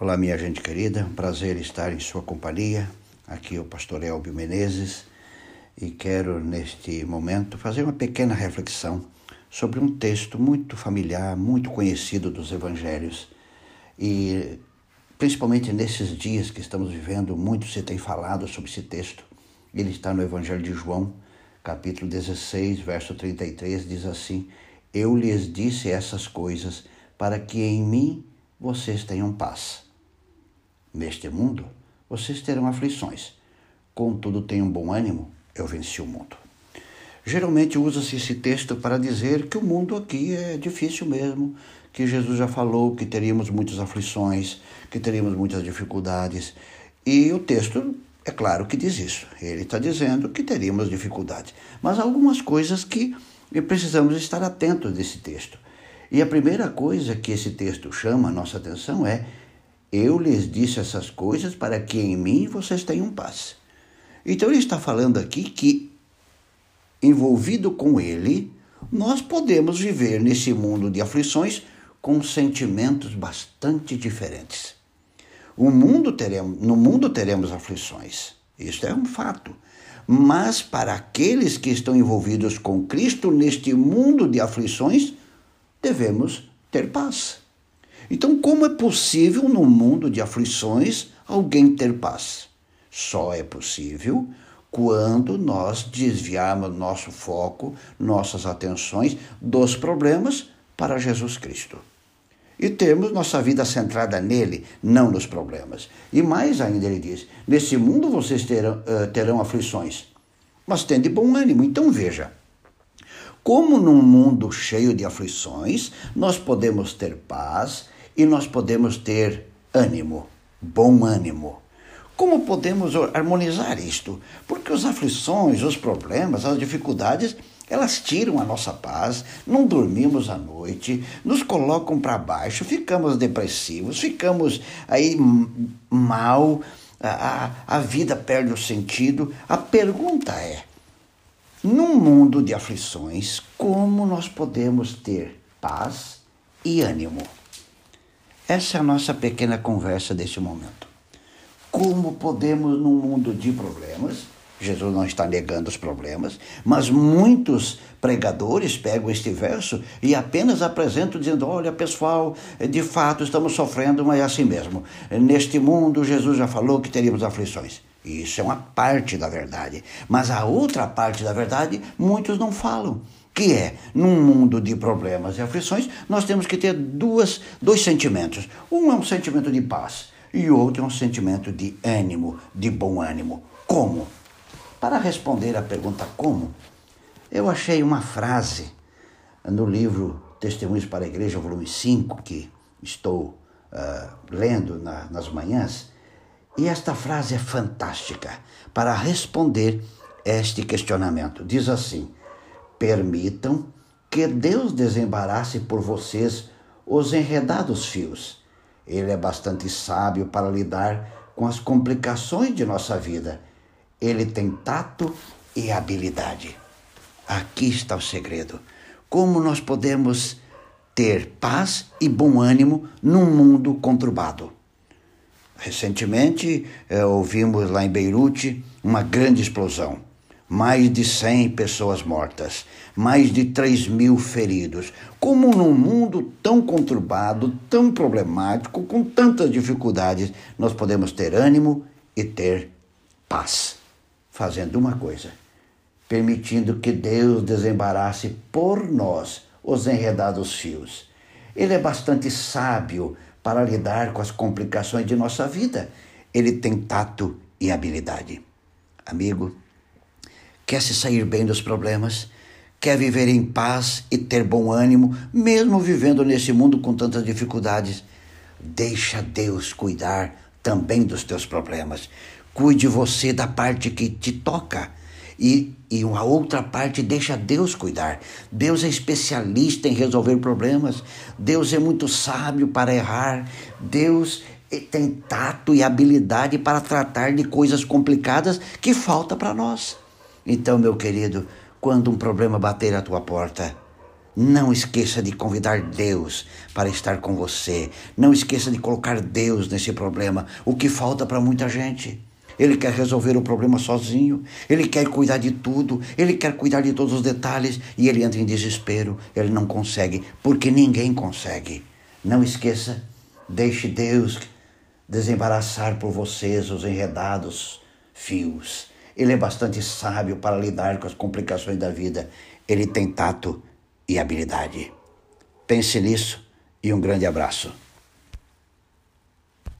Olá, minha gente querida, um prazer estar em sua companhia. Aqui é o pastor Elbio Menezes e quero, neste momento, fazer uma pequena reflexão sobre um texto muito familiar, muito conhecido dos evangelhos. E, principalmente nesses dias que estamos vivendo, muito se tem falado sobre esse texto. Ele está no Evangelho de João, capítulo 16, verso 33, diz assim: Eu lhes disse essas coisas para que em mim vocês tenham paz. Neste mundo, vocês terão aflições. Contudo, tenham bom ânimo, eu venci o mundo. Geralmente usa-se esse texto para dizer que o mundo aqui é difícil mesmo, que Jesus já falou que teríamos muitas aflições, que teríamos muitas dificuldades. E o texto, é claro que diz isso. Ele está dizendo que teríamos dificuldades. Mas há algumas coisas que precisamos estar atentos desse texto. E a primeira coisa que esse texto chama a nossa atenção é eu lhes disse essas coisas para que em mim vocês tenham paz. Então ele está falando aqui que, envolvido com ele, nós podemos viver nesse mundo de aflições com sentimentos bastante diferentes. O mundo teremos, no mundo teremos aflições, isso é um fato. Mas para aqueles que estão envolvidos com Cristo neste mundo de aflições, devemos ter paz. Então, como é possível no mundo de aflições alguém ter paz? Só é possível quando nós desviarmos nosso foco, nossas atenções dos problemas para Jesus Cristo. E temos nossa vida centrada nele, não nos problemas. E mais ainda, ele diz: Nesse mundo vocês terão, uh, terão aflições, mas tende bom ânimo. Então veja, como num mundo cheio de aflições, nós podemos ter paz e nós podemos ter ânimo, bom ânimo. Como podemos harmonizar isto? Porque as aflições, os problemas, as dificuldades, elas tiram a nossa paz, não dormimos à noite, nos colocam para baixo, ficamos depressivos, ficamos aí mal, a, a vida perde o sentido. A pergunta é: num mundo de aflições, como nós podemos ter paz e ânimo? Essa é a nossa pequena conversa deste momento. Como podemos, num mundo de problemas, Jesus não está negando os problemas, mas muitos pregadores pegam este verso e apenas apresentam dizendo: olha, pessoal, de fato estamos sofrendo, mas é assim mesmo. Neste mundo, Jesus já falou que teríamos aflições. Isso é uma parte da verdade. Mas a outra parte da verdade, muitos não falam que é, num mundo de problemas e aflições, nós temos que ter duas, dois sentimentos. Um é um sentimento de paz e outro é um sentimento de ânimo, de bom ânimo. Como? Para responder à pergunta como, eu achei uma frase no livro Testemunhos para a Igreja, volume 5, que estou uh, lendo na, nas manhãs, e esta frase é fantástica para responder este questionamento. Diz assim: Permitam que Deus desembarace por vocês os enredados fios. Ele é bastante sábio para lidar com as complicações de nossa vida. Ele tem tato e habilidade. Aqui está o segredo. Como nós podemos ter paz e bom ânimo num mundo conturbado? Recentemente, eh, ouvimos lá em Beirute uma grande explosão mais de 100 pessoas mortas, mais de 3 mil feridos. Como num mundo tão conturbado, tão problemático, com tantas dificuldades, nós podemos ter ânimo e ter paz? Fazendo uma coisa, permitindo que Deus desembarace por nós os enredados fios. Ele é bastante sábio para lidar com as complicações de nossa vida. Ele tem tato e habilidade. Amigo, quer se sair bem dos problemas, quer viver em paz e ter bom ânimo, mesmo vivendo nesse mundo com tantas dificuldades. Deixa Deus cuidar também dos teus problemas. Cuide você da parte que te toca. E, e a outra parte deixa Deus cuidar. Deus é especialista em resolver problemas. Deus é muito sábio para errar. Deus tem tato e habilidade para tratar de coisas complicadas que falta para nós. Então, meu querido, quando um problema bater à tua porta, Não esqueça de convidar Deus para estar com você. Não esqueça de colocar Deus nesse problema. O que falta para muita gente? Ele quer resolver o problema sozinho, ele quer cuidar de tudo, ele quer cuidar de todos os detalhes e ele entra em desespero. Ele não consegue, porque ninguém consegue. Não esqueça, deixe Deus desembaraçar por vocês os enredados fios. Ele é bastante sábio para lidar com as complicações da vida. Ele tem tato e habilidade. Pense nisso e um grande abraço.